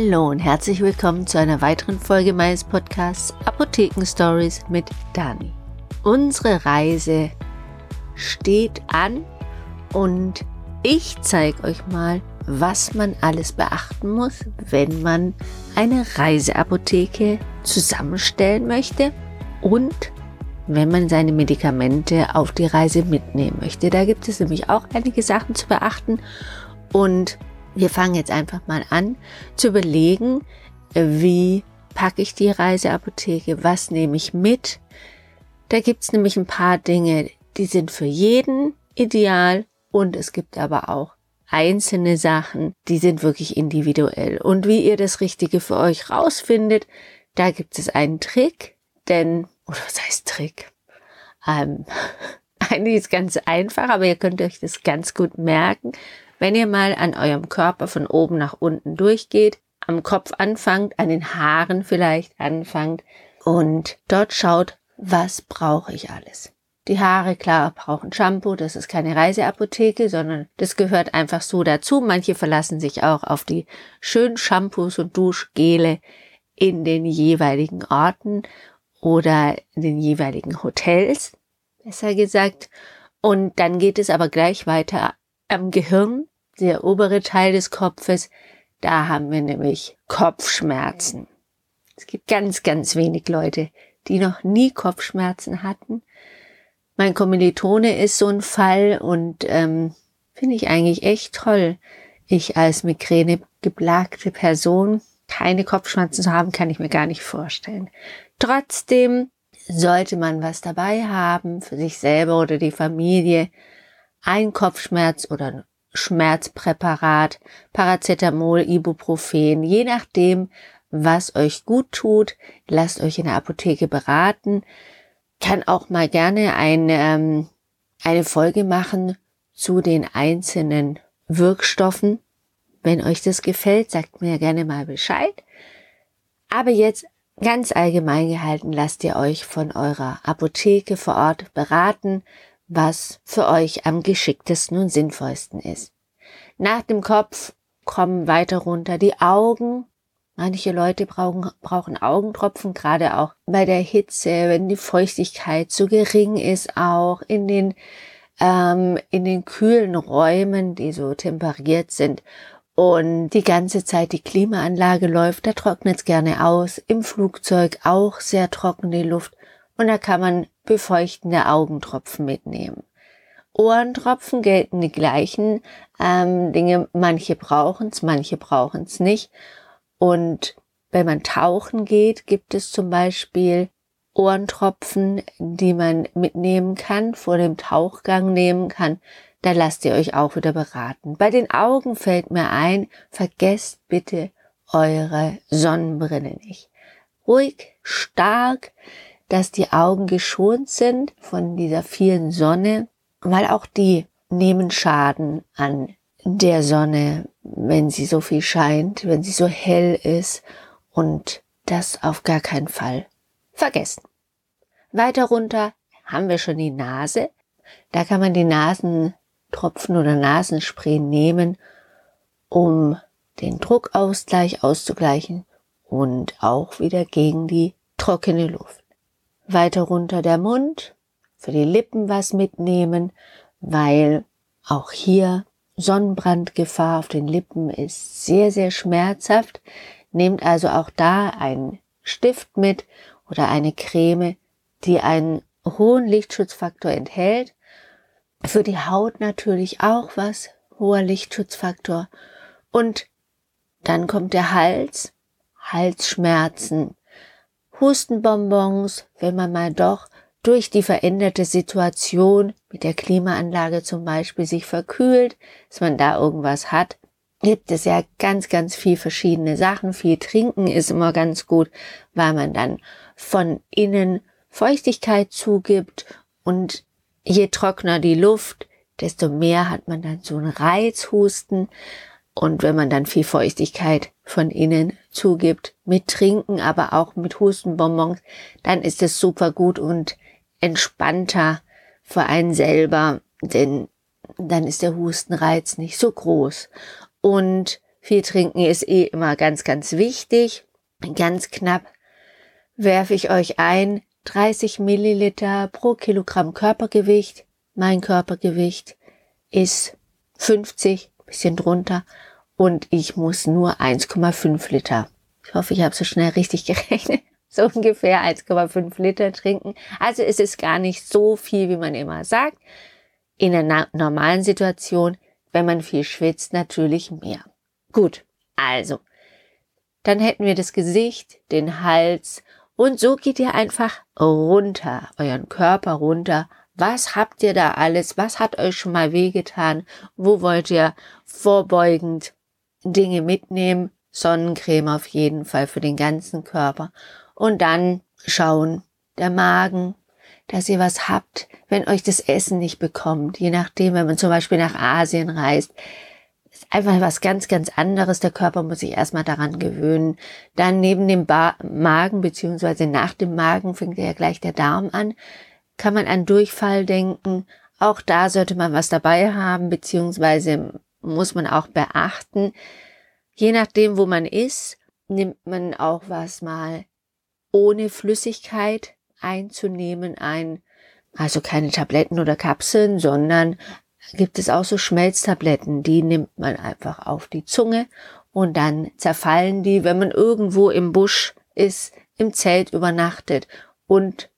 Hallo und herzlich willkommen zu einer weiteren Folge meines Podcasts Apotheken Stories mit Dani. Unsere Reise steht an und ich zeige euch mal, was man alles beachten muss, wenn man eine Reiseapotheke zusammenstellen möchte und wenn man seine Medikamente auf die Reise mitnehmen möchte. Da gibt es nämlich auch einige Sachen zu beachten und wir fangen jetzt einfach mal an zu überlegen, wie packe ich die Reiseapotheke, was nehme ich mit. Da gibt es nämlich ein paar Dinge, die sind für jeden ideal und es gibt aber auch einzelne Sachen, die sind wirklich individuell. Und wie ihr das Richtige für euch rausfindet, da gibt es einen Trick, denn, oder was heißt Trick? Ähm, eigentlich ist ganz einfach, aber ihr könnt euch das ganz gut merken. Wenn ihr mal an eurem Körper von oben nach unten durchgeht, am Kopf anfangt, an den Haaren vielleicht anfangt und dort schaut, was brauche ich alles. Die Haare, klar, brauchen Shampoo, das ist keine Reiseapotheke, sondern das gehört einfach so dazu. Manche verlassen sich auch auf die schönen Shampoos und Duschgele in den jeweiligen Orten oder in den jeweiligen Hotels, besser gesagt. Und dann geht es aber gleich weiter am Gehirn, der obere Teil des Kopfes, da haben wir nämlich Kopfschmerzen. Es gibt ganz, ganz wenig Leute, die noch nie Kopfschmerzen hatten. Mein Kommilitone ist so ein Fall und ähm, finde ich eigentlich echt toll. Ich als Migräne geplagte Person keine Kopfschmerzen zu haben, kann ich mir gar nicht vorstellen. Trotzdem sollte man was dabei haben für sich selber oder die Familie, ein Kopfschmerz oder Schmerzpräparat, Paracetamol, Ibuprofen, je nachdem, was euch gut tut. Lasst euch in der Apotheke beraten. Kann auch mal gerne eine, ähm, eine Folge machen zu den einzelnen Wirkstoffen. Wenn euch das gefällt, sagt mir gerne mal Bescheid. Aber jetzt ganz allgemein gehalten, lasst ihr euch von eurer Apotheke vor Ort beraten, was für euch am geschicktesten und sinnvollsten ist. Nach dem Kopf kommen weiter runter die Augen. Manche Leute brauchen, brauchen Augentropfen, gerade auch bei der Hitze, wenn die Feuchtigkeit zu gering ist, auch in den, ähm, in den kühlen Räumen, die so temperiert sind und die ganze Zeit die Klimaanlage läuft, da trocknet es gerne aus. Im Flugzeug auch sehr trockene Luft und da kann man befeuchtende Augentropfen mitnehmen. Ohrentropfen gelten die gleichen ähm, Dinge. Manche brauchen's, manche brauchen's nicht. Und wenn man tauchen geht, gibt es zum Beispiel Ohrentropfen, die man mitnehmen kann, vor dem Tauchgang nehmen kann. Da lasst ihr euch auch wieder beraten. Bei den Augen fällt mir ein, vergesst bitte eure Sonnenbrille nicht. Ruhig, stark, dass die Augen geschont sind von dieser vielen Sonne, weil auch die nehmen Schaden an der Sonne, wenn sie so viel scheint, wenn sie so hell ist und das auf gar keinen Fall vergessen. Weiter runter haben wir schon die Nase. Da kann man die Nasentropfen oder Nasenspray nehmen, um den Druckausgleich auszugleichen und auch wieder gegen die trockene Luft weiter runter der Mund, für die Lippen was mitnehmen, weil auch hier Sonnenbrandgefahr auf den Lippen ist sehr, sehr schmerzhaft. Nehmt also auch da einen Stift mit oder eine Creme, die einen hohen Lichtschutzfaktor enthält. Für die Haut natürlich auch was, hoher Lichtschutzfaktor. Und dann kommt der Hals, Halsschmerzen, Hustenbonbons, wenn man mal doch durch die veränderte Situation mit der Klimaanlage zum Beispiel sich verkühlt, dass man da irgendwas hat, gibt es ja ganz, ganz viel verschiedene Sachen. Viel trinken ist immer ganz gut, weil man dann von innen Feuchtigkeit zugibt und je trockener die Luft, desto mehr hat man dann so einen Reizhusten. Und wenn man dann viel Feuchtigkeit von innen zugibt, mit Trinken, aber auch mit Hustenbonbons, dann ist es super gut und entspannter für einen selber, denn dann ist der Hustenreiz nicht so groß. Und Viel trinken ist eh immer ganz, ganz wichtig. Ganz knapp werfe ich euch ein 30 Milliliter pro Kilogramm Körpergewicht. Mein Körpergewicht ist 50, bisschen drunter und ich muss nur 1,5 Liter. Ich hoffe, ich habe so schnell richtig gerechnet. So ungefähr 1,5 Liter trinken. Also ist es gar nicht so viel, wie man immer sagt. In einer normalen Situation, wenn man viel schwitzt, natürlich mehr. Gut, also, dann hätten wir das Gesicht, den Hals und so geht ihr einfach runter, euren Körper runter. Was habt ihr da alles? Was hat euch schon mal wehgetan? Wo wollt ihr vorbeugend Dinge mitnehmen? Sonnencreme auf jeden Fall für den ganzen Körper. Und dann schauen, der Magen, dass ihr was habt, wenn euch das Essen nicht bekommt. Je nachdem, wenn man zum Beispiel nach Asien reist, ist einfach was ganz, ganz anderes. Der Körper muss sich erstmal daran gewöhnen. Dann neben dem ba Magen, beziehungsweise nach dem Magen fängt ja gleich der Darm an, kann man an Durchfall denken. Auch da sollte man was dabei haben, beziehungsweise muss man auch beachten. Je nachdem, wo man ist, nimmt man auch was mal ohne Flüssigkeit einzunehmen ein. Also keine Tabletten oder Kapseln, sondern gibt es auch so Schmelztabletten, die nimmt man einfach auf die Zunge und dann zerfallen die, wenn man irgendwo im Busch ist, im Zelt übernachtet und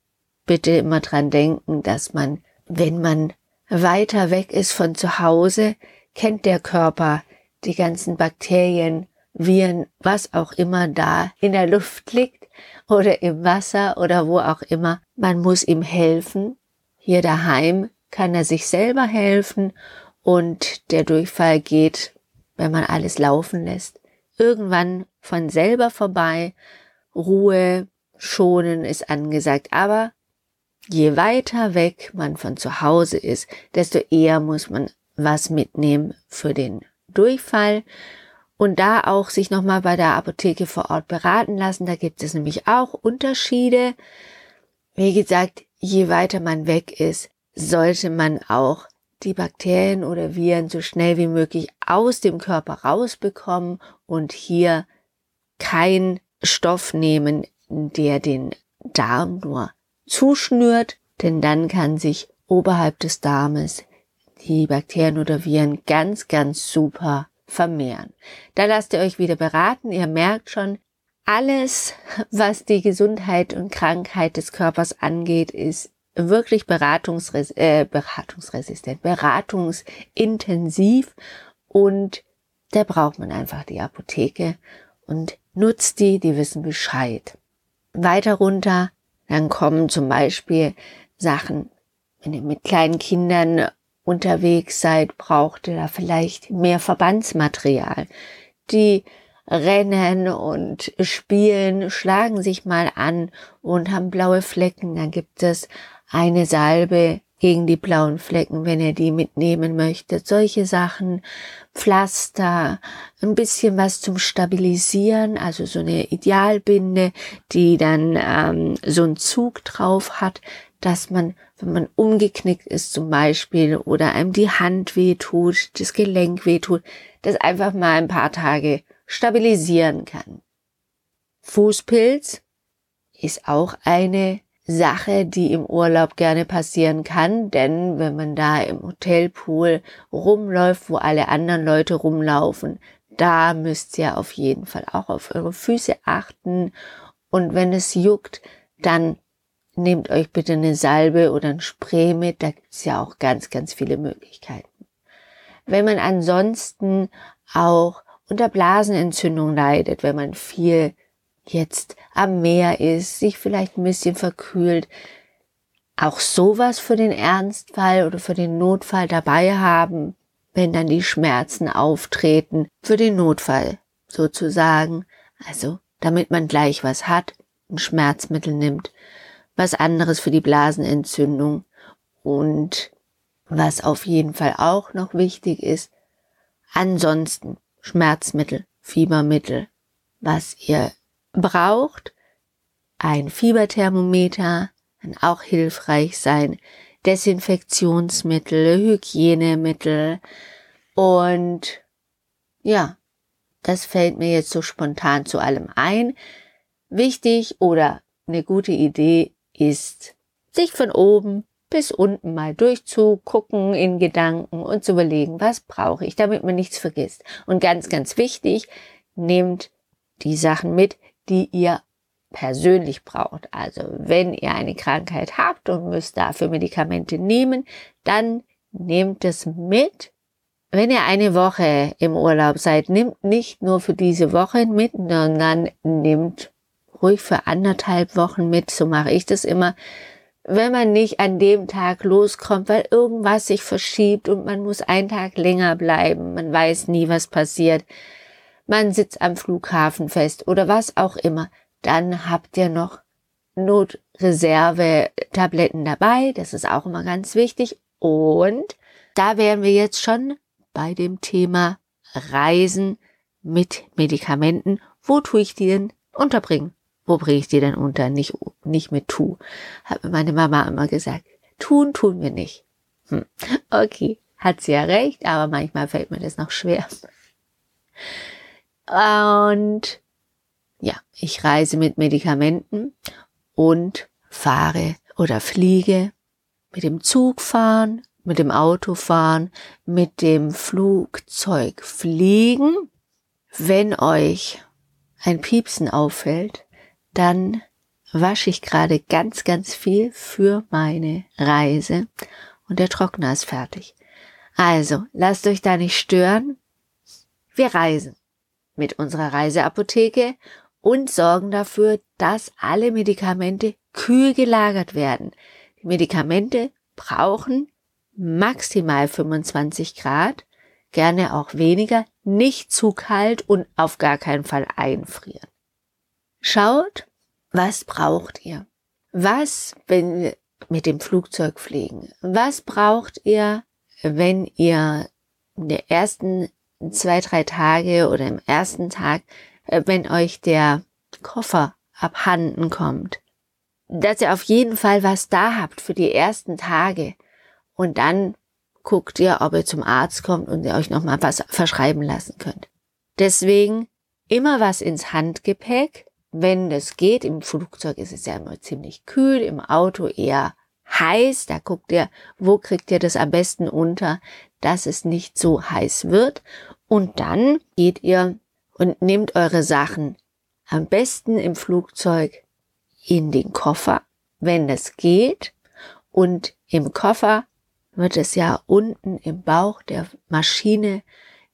bitte immer dran denken, dass man, wenn man weiter weg ist von zu Hause, kennt der Körper die ganzen Bakterien, Viren, was auch immer da in der Luft liegt oder im Wasser oder wo auch immer. Man muss ihm helfen. Hier daheim kann er sich selber helfen und der Durchfall geht, wenn man alles laufen lässt, irgendwann von selber vorbei. Ruhe, schonen ist angesagt, aber je weiter weg man von zu Hause ist, desto eher muss man was mitnehmen für den Durchfall und da auch sich nochmal bei der Apotheke vor Ort beraten lassen. Da gibt es nämlich auch Unterschiede. Wie gesagt, je weiter man weg ist, sollte man auch die Bakterien oder Viren so schnell wie möglich aus dem Körper rausbekommen und hier kein Stoff nehmen, der den Darm nur zuschnürt, denn dann kann sich oberhalb des Darmes die Bakterien oder Viren ganz, ganz super vermehren. Da lasst ihr euch wieder beraten. Ihr merkt schon, alles, was die Gesundheit und Krankheit des Körpers angeht, ist wirklich beratungsres äh, beratungsresistent, beratungsintensiv und da braucht man einfach die Apotheke und nutzt die, die wissen Bescheid. Weiter runter, dann kommen zum Beispiel Sachen, wenn ihr mit kleinen Kindern unterwegs seid, braucht ihr da vielleicht mehr Verbandsmaterial. Die rennen und spielen, schlagen sich mal an und haben blaue Flecken. Dann gibt es eine Salbe gegen die blauen Flecken, wenn ihr die mitnehmen möchtet. Solche Sachen, Pflaster, ein bisschen was zum Stabilisieren, also so eine Idealbinde, die dann ähm, so einen Zug drauf hat, dass man, wenn man umgeknickt ist zum Beispiel oder einem die Hand wehtut, das Gelenk wehtut, das einfach mal ein paar Tage stabilisieren kann. Fußpilz ist auch eine Sache, die im Urlaub gerne passieren kann, denn wenn man da im Hotelpool rumläuft, wo alle anderen Leute rumlaufen, da müsst ihr auf jeden Fall auch auf eure Füße achten und wenn es juckt, dann nehmt euch bitte eine Salbe oder ein Spray mit, da gibt's ja auch ganz, ganz viele Möglichkeiten. Wenn man ansonsten auch unter Blasenentzündung leidet, wenn man viel jetzt am Meer ist, sich vielleicht ein bisschen verkühlt, auch sowas für den Ernstfall oder für den Notfall dabei haben, wenn dann die Schmerzen auftreten, für den Notfall sozusagen. Also, damit man gleich was hat, ein Schmerzmittel nimmt, was anderes für die Blasenentzündung und was auf jeden Fall auch noch wichtig ist, ansonsten Schmerzmittel, Fiebermittel, was ihr braucht, ein Fieberthermometer kann auch hilfreich sein, Desinfektionsmittel, Hygienemittel und ja, das fällt mir jetzt so spontan zu allem ein. Wichtig oder eine gute Idee ist, sich von oben bis unten mal durchzugucken in Gedanken und zu überlegen, was brauche ich, damit man nichts vergisst. Und ganz, ganz wichtig, nehmt die Sachen mit, die ihr persönlich braucht. Also wenn ihr eine Krankheit habt und müsst dafür Medikamente nehmen, dann nehmt es mit. Wenn ihr eine Woche im Urlaub seid, nehmt nicht nur für diese Woche mit, sondern nehmt ruhig für anderthalb Wochen mit. So mache ich das immer wenn man nicht an dem Tag loskommt, weil irgendwas sich verschiebt und man muss einen Tag länger bleiben, man weiß nie, was passiert, man sitzt am Flughafen fest oder was auch immer, dann habt ihr noch Notreserve-Tabletten dabei, das ist auch immer ganz wichtig. Und da wären wir jetzt schon bei dem Thema Reisen mit Medikamenten. Wo tue ich die denn unterbringen? Wo bringe ich die denn unter? Nicht, nicht mit tu. Hat mir meine Mama immer gesagt. Tun, tun wir nicht. Hm. Okay, hat sie ja recht, aber manchmal fällt mir das noch schwer. Und ja, ich reise mit Medikamenten und fahre oder fliege mit dem Zug fahren, mit dem Auto fahren, mit dem Flugzeug fliegen. Wenn euch ein Piepsen auffällt, dann wasche ich gerade ganz, ganz viel für meine Reise und der Trockner ist fertig. Also, lasst euch da nicht stören. Wir reisen mit unserer Reiseapotheke und sorgen dafür, dass alle Medikamente kühl gelagert werden. Die Medikamente brauchen maximal 25 Grad, gerne auch weniger, nicht zu kalt und auf gar keinen Fall einfrieren. Schaut, was braucht ihr? Was, wenn wir mit dem Flugzeug fliegen? Was braucht ihr, wenn ihr in der ersten zwei, drei Tage oder im ersten Tag, äh, wenn euch der Koffer abhanden kommt? Dass ihr auf jeden Fall was da habt für die ersten Tage und dann guckt ihr, ob ihr zum Arzt kommt und ihr euch nochmal was verschreiben lassen könnt. Deswegen immer was ins Handgepäck, wenn das geht. Im Flugzeug ist es ja immer ziemlich kühl, im Auto eher heiß. Da guckt ihr, wo kriegt ihr das am besten unter, dass es nicht so heiß wird. Und dann geht ihr und nehmt eure Sachen am besten im Flugzeug in den Koffer, wenn es geht. Und im Koffer wird es ja unten im Bauch der Maschine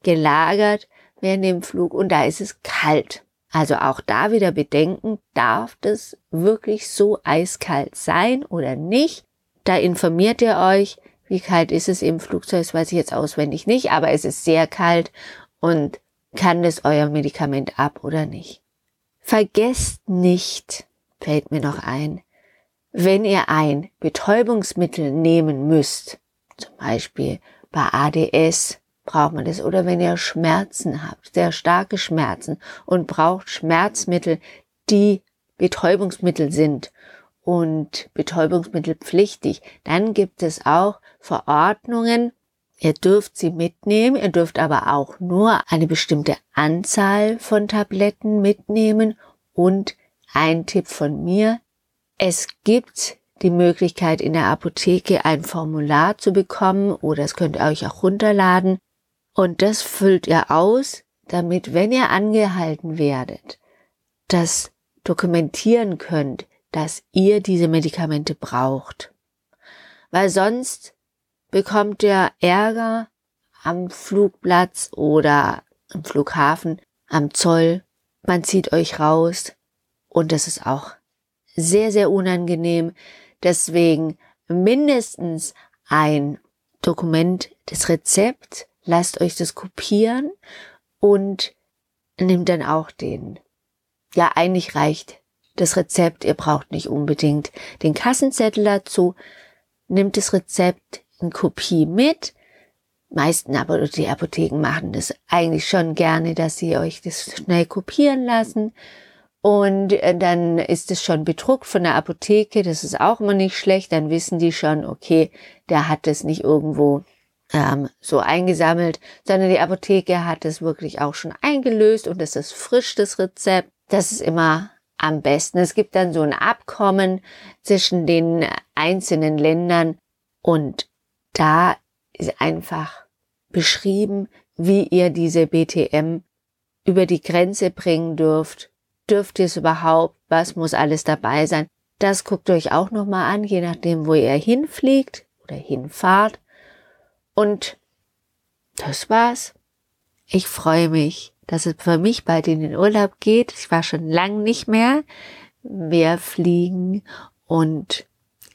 gelagert während dem Flug und da ist es kalt. Also auch da wieder bedenken, darf das wirklich so eiskalt sein oder nicht? Da informiert ihr euch, wie kalt ist es im Flugzeug, das weiß ich jetzt auswendig nicht, aber es ist sehr kalt und kann das euer Medikament ab oder nicht. Vergesst nicht, fällt mir noch ein, wenn ihr ein Betäubungsmittel nehmen müsst, zum Beispiel bei ADS braucht man das. Oder wenn ihr Schmerzen habt, sehr starke Schmerzen und braucht Schmerzmittel, die Betäubungsmittel sind und Betäubungsmittel pflichtig, dann gibt es auch Verordnungen. Ihr dürft sie mitnehmen, ihr dürft aber auch nur eine bestimmte Anzahl von Tabletten mitnehmen und ein Tipp von mir. Es gibt die Möglichkeit in der Apotheke ein Formular zu bekommen oder es könnt ihr euch auch runterladen. Und das füllt ihr aus, damit, wenn ihr angehalten werdet, das dokumentieren könnt, dass ihr diese Medikamente braucht. Weil sonst bekommt ihr Ärger am Flugplatz oder am Flughafen, am Zoll. Man zieht euch raus und das ist auch sehr, sehr unangenehm. Deswegen mindestens ein Dokument, das Rezept lasst euch das kopieren und nehmt dann auch den. Ja, eigentlich reicht das Rezept. Ihr braucht nicht unbedingt den Kassenzettel dazu. Nimmt das Rezept in Kopie mit. Meisten aber die Apotheken machen das eigentlich schon gerne, dass sie euch das schnell kopieren lassen. Und äh, dann ist es schon bedruckt von der Apotheke. Das ist auch immer nicht schlecht. Dann wissen die schon, okay, der hat es nicht irgendwo ähm, so eingesammelt, sondern die Apotheke hat es wirklich auch schon eingelöst und es ist frisch, das Rezept. Das ist immer am besten. Es gibt dann so ein Abkommen zwischen den einzelnen Ländern und da ist einfach beschrieben, wie ihr diese BTM über die Grenze bringen dürft. Dürft ihr es überhaupt? Was muss alles dabei sein? Das guckt euch auch nochmal an, je nachdem, wo ihr hinfliegt oder hinfahrt. Und das war's. Ich freue mich, dass es für mich bald in den Urlaub geht. Ich war schon lang nicht mehr. Wir fliegen und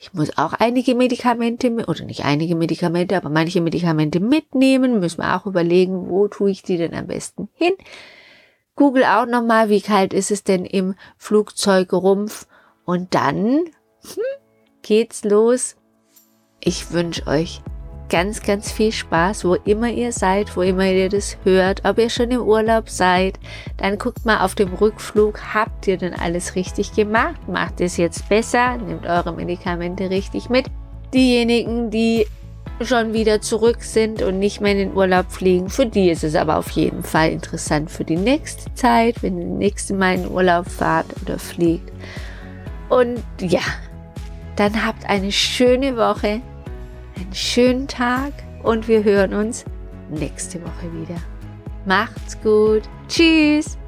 ich muss auch einige Medikamente, oder nicht einige Medikamente, aber manche Medikamente mitnehmen. Müssen wir auch überlegen, wo tue ich die denn am besten hin. Google auch nochmal, wie kalt ist es denn im Flugzeugrumpf. Und dann hm, geht's los. Ich wünsche euch ganz, ganz viel Spaß, wo immer ihr seid, wo immer ihr das hört, ob ihr schon im Urlaub seid, dann guckt mal auf dem Rückflug, habt ihr denn alles richtig gemacht? Macht es jetzt besser? Nehmt eure Medikamente richtig mit. Diejenigen, die schon wieder zurück sind und nicht mehr in den Urlaub fliegen, für die ist es aber auf jeden Fall interessant für die nächste Zeit, wenn ihr das nächste Mal in den Urlaub fahrt oder fliegt. Und ja, dann habt eine schöne Woche einen schönen Tag und wir hören uns nächste Woche wieder. Macht's gut. Tschüss.